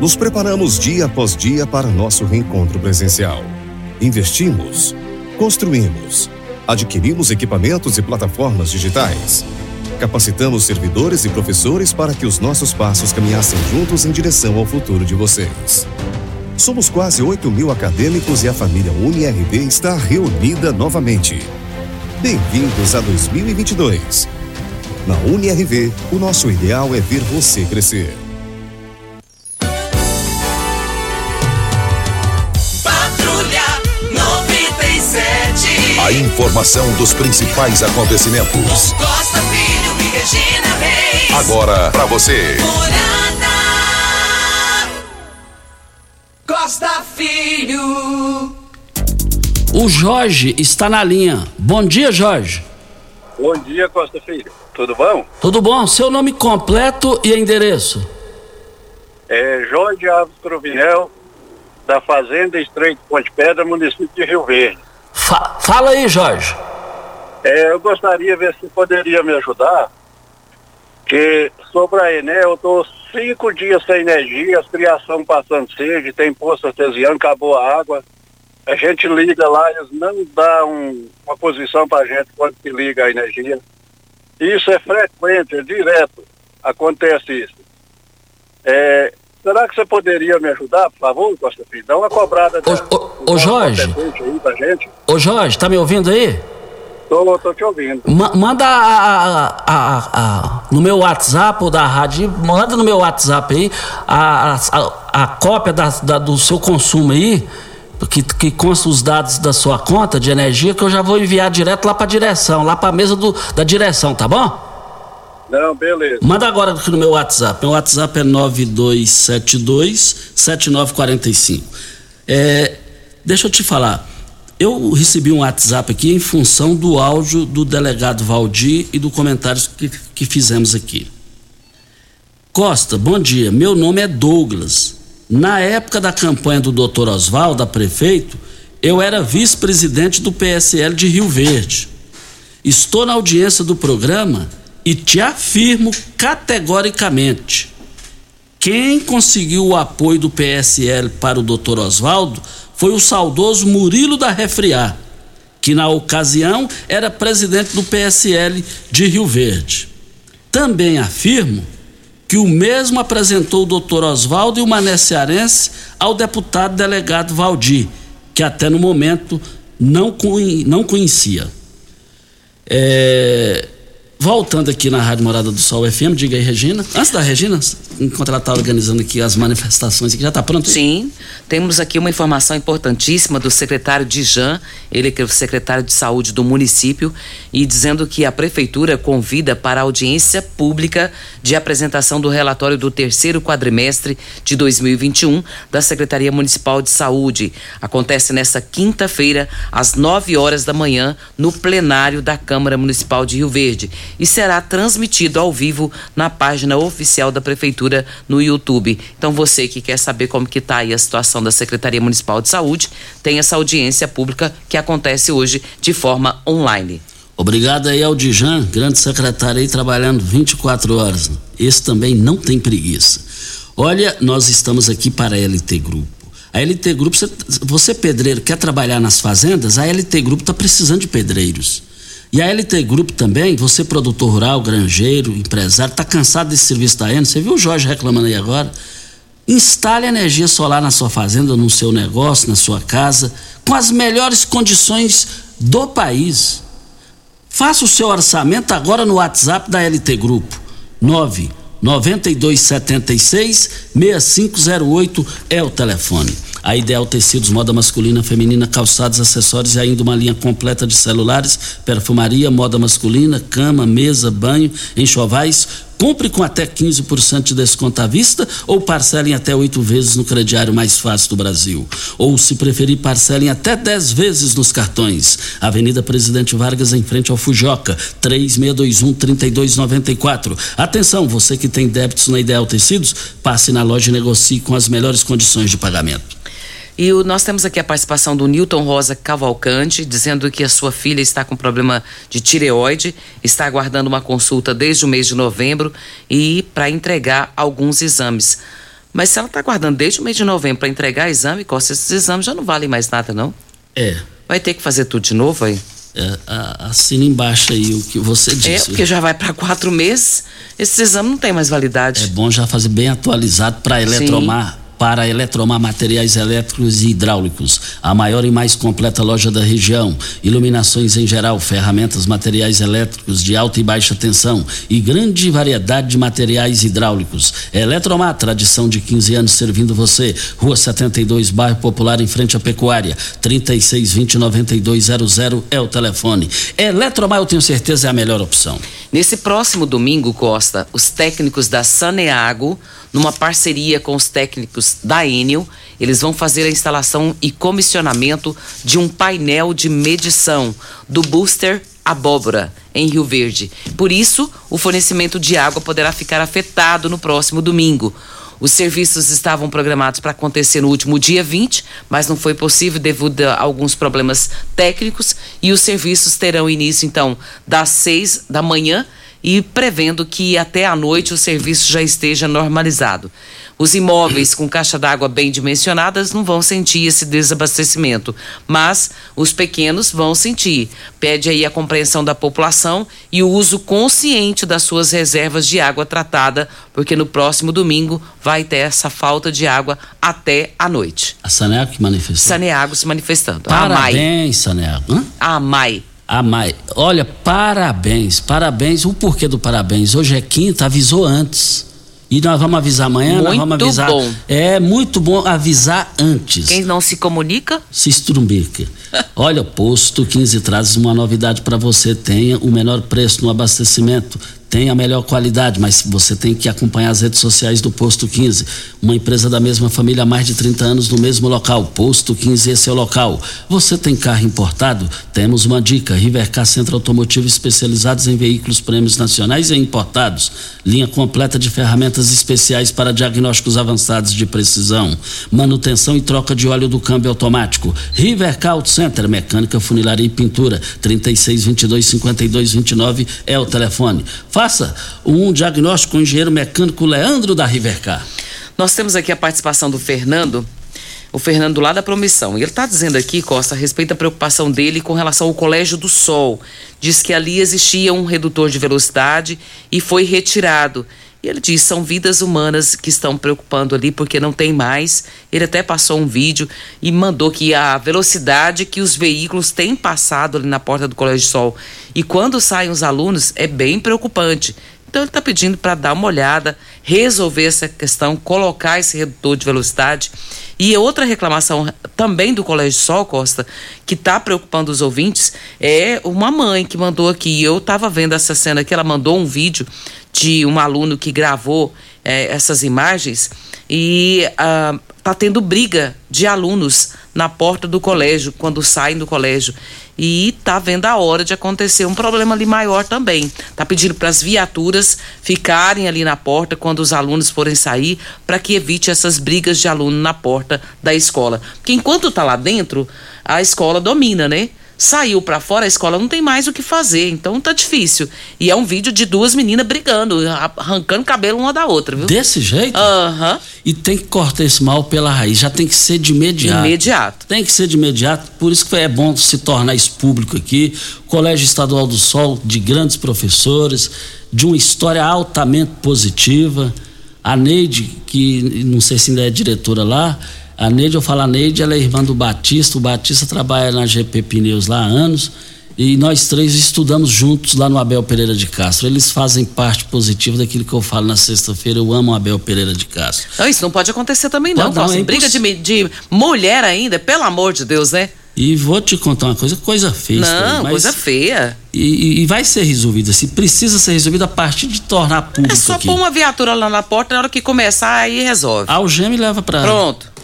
Nos preparamos dia após dia para nosso reencontro presencial. Investimos, construímos, adquirimos equipamentos e plataformas digitais. Capacitamos servidores e professores para que os nossos passos caminhassem juntos em direção ao futuro de vocês. Somos quase 8 mil acadêmicos e a família UniRV está reunida novamente. Bem-vindos a 2022. Na UniRV, o nosso ideal é ver você crescer. A informação dos principais acontecimentos. Costa Filho e Regina Reis. Agora pra você. Morada. Costa Filho. O Jorge está na linha. Bom dia, Jorge. Bom dia, Costa Filho. Tudo bom? Tudo bom? Seu nome completo e endereço? É Jorge Alves Cruvinel, da Fazenda Estreito Ponte Pedra, município de Rio Verde. Fa- fala aí, Jorge. É, eu gostaria de ver se poderia me ajudar, que sobre a Enel eu estou cinco dias sem energia, as criação passando sede, tem poço artesiano, acabou a água. A gente liga lá, eles não dão uma posição para a gente quando se liga a energia. Isso é frequente, é direto. Acontece isso. É, será que você poderia me ajudar, por favor, Costa Filho? Dá uma cobrada Ô, Jorge. aí pra gente. Ô, Jorge, tá me ouvindo aí? Tô, tô te ouvindo. Ma- manda a, a- a- no meu WhatsApp ou da rádio, manda no meu WhatsApp aí a, a, a cópia da, da- do seu consumo aí, que, que consta os dados da sua conta de energia, que eu já vou enviar direto lá pra direção, lá pra mesa do, da direção, tá bom? Não, beleza. Manda agora aqui no meu WhatsApp. Meu WhatsApp é 9272-7945. É, deixa eu te falar. Eu recebi um WhatsApp aqui em função do áudio do delegado Valdir e do comentário que, que fizemos aqui. Costa, bom dia. Meu nome é Douglas. Na época da campanha do Dr. Oswaldo, a prefeito, eu era vice-presidente do PSL de Rio Verde. Estou na audiência do programa e te afirmo categoricamente: quem conseguiu o apoio do PSL para o Dr. Oswaldo foi o saudoso Murilo da Refriar, que na ocasião era presidente do PSL de Rio Verde. Também afirmo que o mesmo apresentou o Dr. Oswaldo e o Mané Cearense ao deputado delegado Valdir, que até no momento não, não conhecia. É, voltando aqui na Rádio Morada do Sol FM, diga aí, Regina. Antes da Regina, enquanto ela está organizando aqui as manifestações aqui, já está pronto? Sim, temos aqui uma informação importantíssima do secretário Dijan, ele que é o secretário de saúde do município, e dizendo que a prefeitura convida para audiência pública de apresentação do relatório do terceiro quadrimestre de 2021 da Secretaria Municipal de Saúde. Acontece nesta quinta-feira, às 9 horas da manhã, no plenário da Câmara Municipal de Rio Verde e será transmitido ao vivo na página oficial da prefeitura no YouTube. Então você que quer saber como que está aí a situação da Secretaria Municipal de Saúde, tem essa audiência pública que acontece hoje de forma online. Obrigado aí ao Dijan, grande secretário aí, trabalhando 24 horas. Esse também não tem preguiça. Olha, nós estamos aqui para a LT Grupo. A LT Grupo, você, você pedreiro, quer trabalhar nas fazendas? A LT Grupo está precisando de pedreiros. E a LT Grupo também, você produtor rural, granjeiro, empresário, está cansado desse serviço da Eno? Você viu o Jorge reclamando aí agora? Instale energia solar na sua fazenda, no seu negócio, na sua casa, com as melhores condições do país. Faça o seu orçamento agora no WhatsApp da LT Grupo. 9 9276 6508 é o telefone. A Ideal Tecidos, moda masculina, feminina, calçados, acessórios e ainda uma linha completa de celulares, perfumaria, moda masculina, cama, mesa, banho, enxovais. Compre com até 15% de desconto à vista ou parcelem até oito vezes no crediário mais fácil do Brasil. Ou, se preferir, parcelem até 10 vezes nos cartões. Avenida Presidente Vargas, em frente ao Fujoca, 3621-3294. Atenção, você que tem débitos na Ideal Tecidos, passe na loja e negocie com as melhores condições de pagamento. E o- nós temos aqui a participação do Newton Rosa Cavalcante, dizendo que a sua filha está com problema de tireoide, está aguardando uma consulta desde o mês de novembro e para entregar alguns exames. Mas se ela está aguardando desde o mês de novembro para entregar exame, Costa, esses exames já não valem mais nada, não? É. Vai ter que fazer tudo de novo aí? É, assina embaixo aí o que você É, disse. porque já vai para quatro meses, esses exames não têm mais validade. É bom já fazer bem atualizado para Eletromar. Para Eletromar Materiais Elétricos e Hidráulicos, a maior e mais completa loja da região. Iluminações em geral, ferramentas, materiais elétricos de alta e baixa tensão e grande variedade de materiais hidráulicos. Eletromar, tradição de 15 anos servindo você. Rua 72, bairro Popular, em frente à Pecuária. 3620-9200 é o telefone. Eletromar, eu tenho certeza, é a melhor opção. Nesse próximo domingo, Costa, os técnicos da Saneago, numa parceria com os técnicos da Enel, eles vão fazer a instalação e comissionamento de um painel de medição do booster Abóbora, em Rio Verde. Por isso, o fornecimento de água poderá ficar afetado no próximo domingo. Os serviços estavam programados para acontecer no último dia 20, mas não foi possível devido a alguns problemas técnicos e os serviços terão início então das 6 da manhã e prevendo que até à noite o serviço já esteja normalizado. Os imóveis com caixa d'água bem dimensionadas não vão sentir esse desabastecimento, mas os pequenos vão sentir. Pede aí a compreensão da população e o uso consciente das suas reservas de água tratada, porque no próximo domingo vai ter essa falta de água até a noite. A Saneago que manifestou. Saneago se manifestando. Parabéns, Saneago. Hã? A MAI. A Mai, olha, parabéns, parabéns. O porquê do parabéns? Hoje é quinta, avisou antes. E nós vamos avisar amanhã, nós Muito vamos avisar. bom. É muito bom avisar antes. Quem não se comunica? Se estrumbica. Olha, o Posto 15 traz uma novidade para você. Tenha o menor preço no abastecimento. Tenha a melhor qualidade, mas você tem que acompanhar as redes sociais do Posto 15. Uma empresa da mesma família há mais de 30 anos no mesmo local. Posto 15, esse é o local. Você tem carro importado? Temos uma dica. Rivercar Centro Automotivo especializados em veículos prêmios nacionais e importados. Linha completa de ferramentas especiais para diagnósticos avançados de precisão. Manutenção e troca de óleo do câmbio automático. Rivercar Auto Center, mecânica, funilaria e pintura. 3622-5229 é o telefone. Faça um diagnóstico com o engenheiro mecânico Leandro da Rivercar. Nós temos aqui a participação do Fernando, o Fernando lá da Promissão. E ele está dizendo aqui, Costa, a respeito da preocupação dele com relação ao Colégio do Sol. Diz que ali existia um redutor de velocidade e foi retirado. Ele diz: são vidas humanas que estão preocupando ali porque não tem mais. Ele até passou um vídeo e mandou que a velocidade que os veículos têm passado ali na porta do Colégio Sol e quando saem os alunos é bem preocupante. Então ele está pedindo para dar uma olhada, resolver essa questão, colocar esse redutor de velocidade. E outra reclamação também do Colégio Sol Costa, que está preocupando os ouvintes, é uma mãe que mandou aqui. Eu estava vendo essa cena aqui, ela mandou um vídeo de um aluno que gravou eh, essas imagens e está tendo briga de alunos na porta do colégio, quando saem do colégio. E tá vendo a hora de acontecer um problema ali maior também. Tá pedindo para as viaturas ficarem ali na porta quando os alunos forem sair, para que evite essas brigas de aluno na porta da escola. Porque enquanto tá lá dentro, a escola domina, né? Saiu para fora, a escola não tem mais o que fazer, então tá difícil. E é um vídeo de duas meninas brigando, arrancando cabelo uma da outra, viu? Desse jeito? Aham. E tem que cortar esse mal pela raiz. Já tem que ser de imediato. Imediato. Tem que ser de imediato. Por isso que é bom se tornar isso público aqui. Colégio Estadual do Sol, de grandes professores, de uma história altamente positiva. A Neide, que não sei se ainda é diretora lá, a Neide, eu falo a Neide, ela é irmã do Batista, o Batista trabalha na GP Pneus lá há anos, e nós três estudamos juntos lá no Abel Pereira de Castro. Eles fazem parte positiva daquilo que eu falo na sexta-feira, eu amo o Abel Pereira de Castro. Não, isso não pode acontecer também, não. Não, Fausto. é Briga de, de mulher ainda, pelo amor de Deus, né? E vou te contar uma coisa, coisa feia. Não, mas- coisa feia. E, e- e vai ser resolvida, se precisa ser resolvida a partir de tornar público É só aqui. pôr uma viatura lá na porta, na hora que começar, aí resolve. Algeme leva pra. Pronto.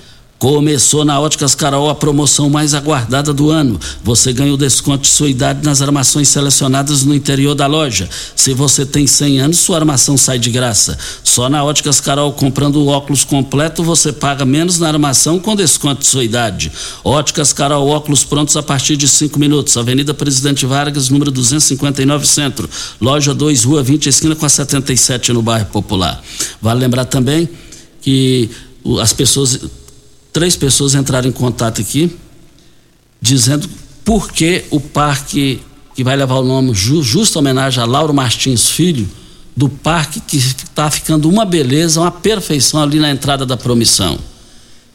Começou na Óticas Carol a promoção mais aguardada do ano. Você ganha o desconto de sua idade nas armações selecionadas no interior da loja. Se você tem 100 anos, sua armação sai de graça. Só na Óticas Carol, comprando o óculos completo, você paga menos na armação com desconto de sua idade. Óticas Carol, óculos prontos a partir de 5 minutos. Avenida Presidente Vargas, número 259 Centro. Loja 2, Rua 20, esquina com a 77 no bairro Popular. Vale lembrar também que as pessoas três pessoas entraram em contato aqui dizendo por que o parque que vai levar o nome ju, justa homenagem a Lauro Martins Filho do parque que está ficando uma beleza, uma perfeição ali na entrada da promissão.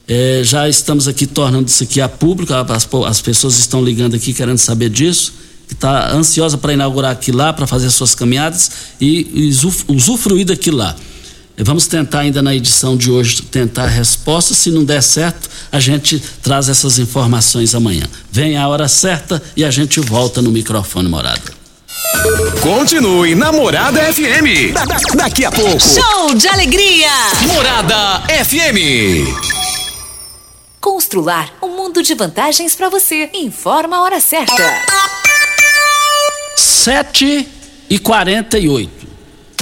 É, já estamos aqui tornando isso aqui a público, as, as pessoas estão ligando aqui querendo saber disso, que está ansiosa para inaugurar aquilo lá, para fazer suas caminhadas e, usuf- usufruir daquilo lá. Vamos tentar ainda na edição de hoje tentar a resposta. Se não der certo, a gente traz essas informações amanhã. Vem a hora certa e a gente volta no microfone morada. Continue na Morada FM. Da- da- daqui a pouco. Show de alegria! Morada FM. Constrular um mundo de vantagens para você. Informa a hora certa. 7 e 48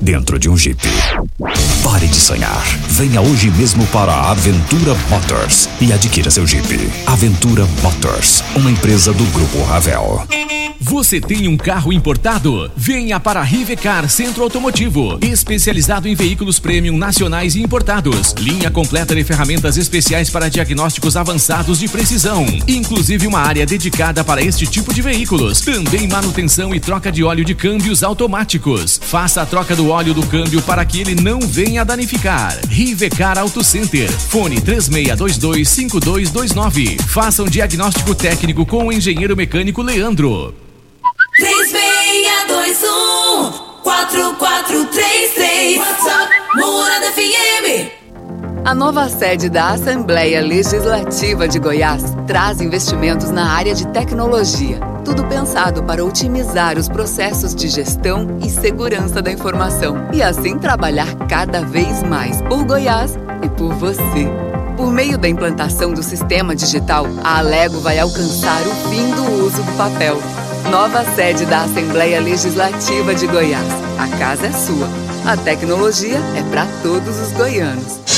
dentro de um Jeep. Pare de sonhar. Venha hoje mesmo para a Aventura Motors e adquira seu Jeep. Aventura Motors, uma empresa do Grupo Ravel. Você tem um carro importado? Venha para a Rivecar Centro Automotivo, especializado em veículos premium nacionais e importados. Linha completa de ferramentas especiais para diagnósticos avançados de precisão, inclusive uma área dedicada para este tipo de veículos. Também manutenção e troca de óleo de câmbios automáticos. Faça a troca do óleo do câmbio para que ele não venha danificar. Rivecar Auto Center. Fone 36225229. Faça um diagnóstico técnico com o engenheiro mecânico Leandro. 3621 4433 WhatsApp Morada FM A nova sede da Assembleia Legislativa de Goiás traz investimentos na área de tecnologia. Tudo pensado para otimizar os processos de gestão e segurança da informação e assim trabalhar cada vez mais por Goiás e por você. Por meio da implantação do sistema digital, a Alego vai alcançar o fim do uso do papel. Nova sede da Assembleia Legislativa de Goiás. A casa é sua. A tecnologia é para todos os goianos.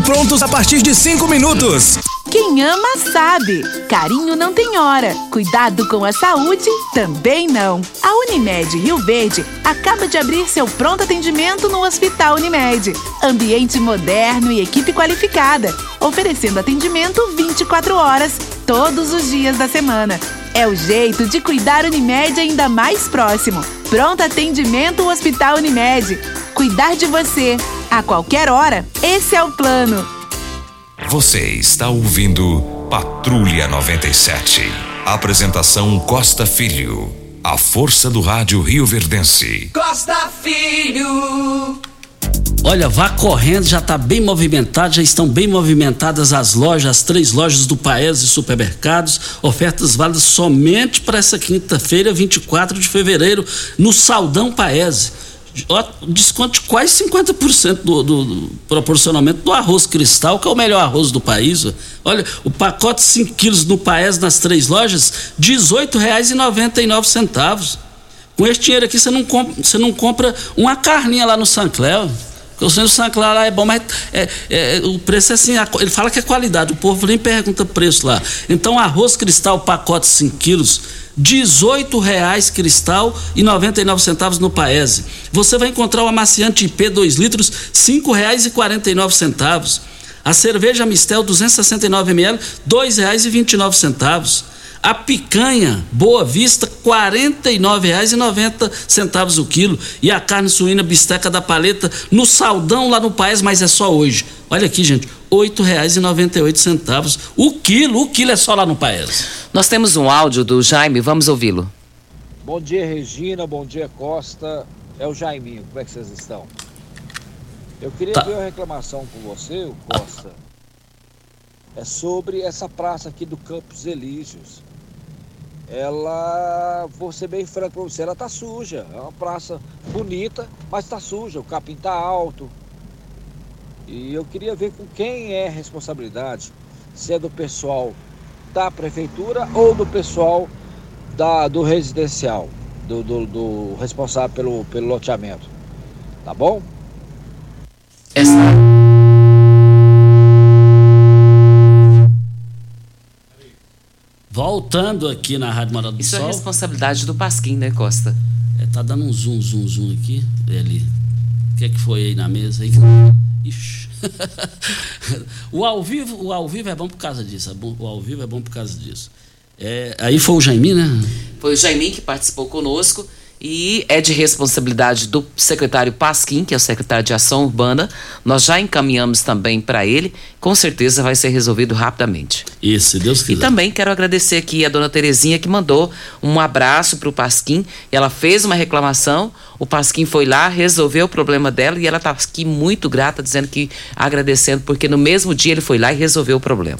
prontos a partir de 5 minutos. Quem ama sabe. Carinho não tem hora. Cuidado com a saúde também não. A Unimed Rio Verde acaba de abrir seu pronto atendimento no Hospital Unimed. Ambiente moderno e equipe qualificada, oferecendo atendimento 24 horas, todos os dias da semana. É o jeito de cuidar Unimed ainda mais próximo. Pronto atendimento Hospital Unimed. Cuidar de você a qualquer hora. Esse é o plano. Você está ouvindo Patrulha 97. Apresentação Costa Filho. A força do rádio Rio Verdense. Costa Filho. Olha, vá correndo, já está bem movimentado, já estão bem movimentadas as lojas, as três lojas do Paes e supermercados. Ofertas válidas somente para essa quinta-feira, 24 de fevereiro, no Saldão Paese. Desconto de quase 50% do, do, do proporcionamento do arroz cristal, que é o melhor arroz do país. Olha, o pacote 5 quilos no Paes nas três lojas, R$ 18,99. Com esse dinheiro aqui, você não compra, você não compra uma carninha lá no Sancler. Porque o centro Sancler lá é bom, mas é- é- o preço é assim, a ele fala que é qualidade, o povo nem pergunta preço lá. Então, arroz cristal, pacote 5 quilos, 18 reais cristal e 99 centavos no Paese. Você vai encontrar o amaciante IP 2 litros, 5 reais e 49 centavos. A cerveja Mistel 269 ml, 2 reais e 29 centavos. A picanha Boa Vista, R$ 49,90 centavos o quilo. E a carne suína bisteca da paleta no saldão lá no país, mas é só hoje. Olha aqui, gente, R$ 8,98 centavos o quilo. O quilo é só lá no país. Nós temos um áudio do Jaime, vamos ouvi-lo. Bom dia, Regina. Bom dia, Costa. É o Jaiminho. Como é que vocês estão? Eu queria Tá. ver uma reclamação com você, o Costa. É sobre essa praça aqui do Campos Elíseos. Ela, vou ser bem franco pra você, ela tá suja. É uma praça bonita, mas tá suja. O capim tá alto. E eu queria ver com quem é a responsabilidade. Se é do pessoal da prefeitura ou do pessoal da, do residencial, do, do, do responsável pelo, pelo loteamento. Tá bom? Voltando aqui na Rádio Morada do Isso é Sol. responsabilidade do Pasquim, né, Costa? É, tá dando um zoom, zoom, zoom aqui. Ele. O que é que foi aí na mesa? Aí? Ixi. o, ao vivo, o ao vivo é bom por causa disso. é bom- o ao vivo é bom por causa disso. É, aí foi o Jaime, né? Foi o Jaimin que participou conosco e é de responsabilidade do secretário Pasquim, que é o secretário de Ação Urbana. Nós já encaminhamos também para ele, com certeza vai ser resolvido rapidamente. Isso, se Deus E quiser. também quero agradecer aqui a dona Terezinha que mandou um abraço para o Pasquim. Ela fez uma reclamação, o Pasquim foi lá, resolveu o problema dela e ela está aqui muito grata, dizendo que agradecendo, porque no mesmo dia ele foi lá e resolveu o problema.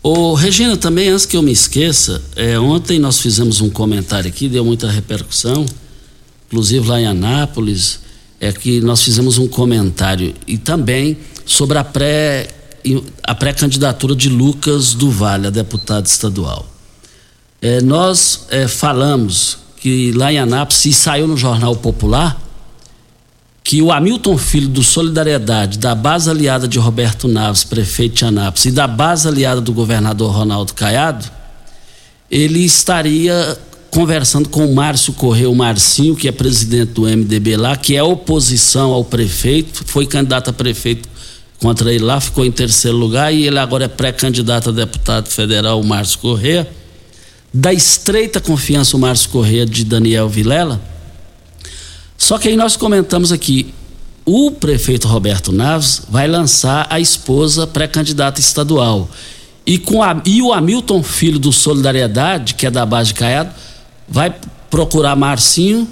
Ô, Regina, também antes que eu me esqueça, é, ontem nós fizemos um comentário aqui, deu muita repercussão, inclusive lá em Anápolis, é que nós fizemos um comentário e também sobre a pré a pré-candidatura de Lucas do Vale a deputado estadual. É, nós é, falamos que lá em Anápolis, e saiu no Jornal Popular, que o Hamilton Filho do Solidariedade, da base aliada de Roberto Naves, prefeito de Anápolis, e da base aliada do governador Ronaldo Caiado, ele estaria conversando com o Márcio Correia, o Marcinho, que é presidente do MDB lá, que é oposição ao prefeito, foi candidato a prefeito contra ele lá, ficou em terceiro lugar, e ele agora é pré-candidato a deputado federal, o Márcio Correia. Da estreita confiança, o Márcio Correia de Daniel Vilela. Só que aí nós comentamos aqui, o prefeito Roberto Naves vai lançar a esposa pré-candidata estadual. E, com a, e o Hamilton Filho do Solidariedade, que é da base de Caiado, vai procurar Marcinho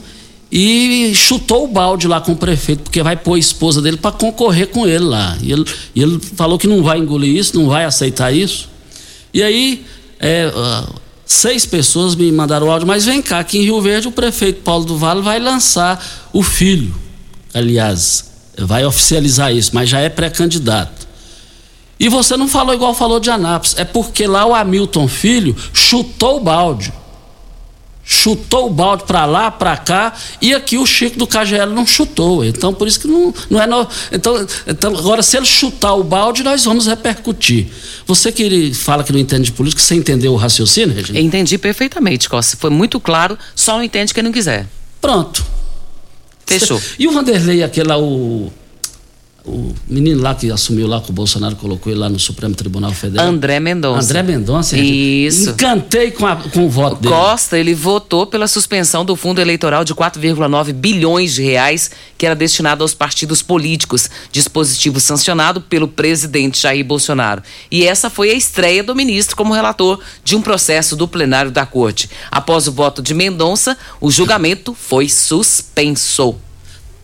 e chutou o balde lá com o prefeito, porque vai pôr a esposa dele para concorrer com ele lá. E ele, ele falou que não vai engolir isso, não vai aceitar isso. E aí, é, seis pessoas me mandaram o áudio, mas vem cá, aqui em Rio Verde o prefeito Paulo do Vale vai lançar o filho. Aliás, vai oficializar isso, mas já é pré-candidato. E você não falou igual falou de Anápolis, é porque lá o Hamilton Filho chutou o balde. Chutou o balde para lá, para cá, e aqui o Chico do KGL não chutou. Então, por isso que não, não é. No, então, então, agora, se ele chutar o balde, nós vamos repercutir. Você que ele fala que não entende de política, você entendeu o raciocínio, Regina? Entendi perfeitamente, Costa. Foi muito claro, só não entende quem não quiser. Pronto. Fechou. E o Vanderlei, aquele lá, o. o menino lá que assumiu lá, que o Bolsonaro colocou ele lá no Supremo Tribunal Federal. André Mendonça. André Mendonça. Isso. Encantei com, a, com o voto dele. Costa, ele votou pela suspensão do fundo eleitoral de 4,9 bilhões de reais que era destinado aos partidos políticos, dispositivo sancionado pelo presidente Jair Bolsonaro. E essa foi a estreia do ministro como relator de um processo do plenário da corte. Após o voto de Mendonça, o julgamento foi suspenso.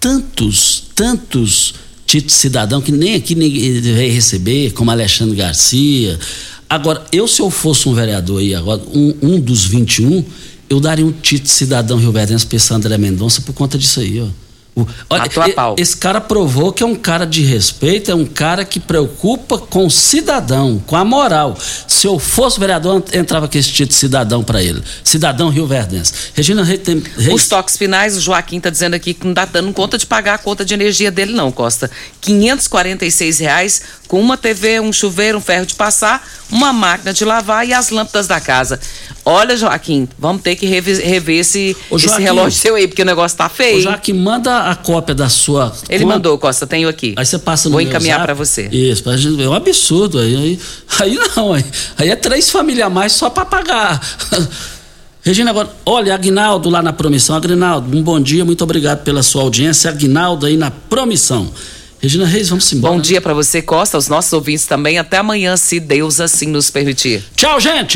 Tantos, tantos títulos de cidadão que nem aqui ninguém veio receber, como Alexandre Garcia. Agora, eu se eu fosse um vereador aí agora, um, um dos 21, eu daria um título de cidadão Rio Verdense para André Mendonça por conta disso aí, ó. Olha, esse cara provou que é um cara de respeito, é um cara que preocupa com o cidadão, com a moral. Se eu fosse vereador, entrava com esse título de cidadão para ele. Cidadão Rio Verdense. Regina Reis tem. Reis... Os toques finais, o Joaquim está dizendo aqui que não está dando conta de pagar a conta de energia dele, não, Costa. 546 reais com uma TV, um chuveiro, um ferro de passar, uma máquina de lavar e as lâmpadas da casa. Olha, Joaquim, vamos ter que rever, rever esse, Joaquim, esse relógio seu aí, porque o negócio tá feio. Ô Joaquim, manda a cópia da sua. Ele conta. mandou, Costa, tenho aqui. Aí você passa no Vou encaminhar para você. Isso, é um absurdo. Aí, aí, aí não, aí, aí é três famílias a mais só para pagar. Regina, agora, olha, Agnaldo lá na promissão. Agnaldo, um bom dia, muito obrigado pela sua audiência. Agnaldo aí na promissão. Regina Reis, vamos embora. Bom dia para você, Costa, os nossos ouvintes também. Até amanhã, se Deus assim nos permitir. Tchau, gente!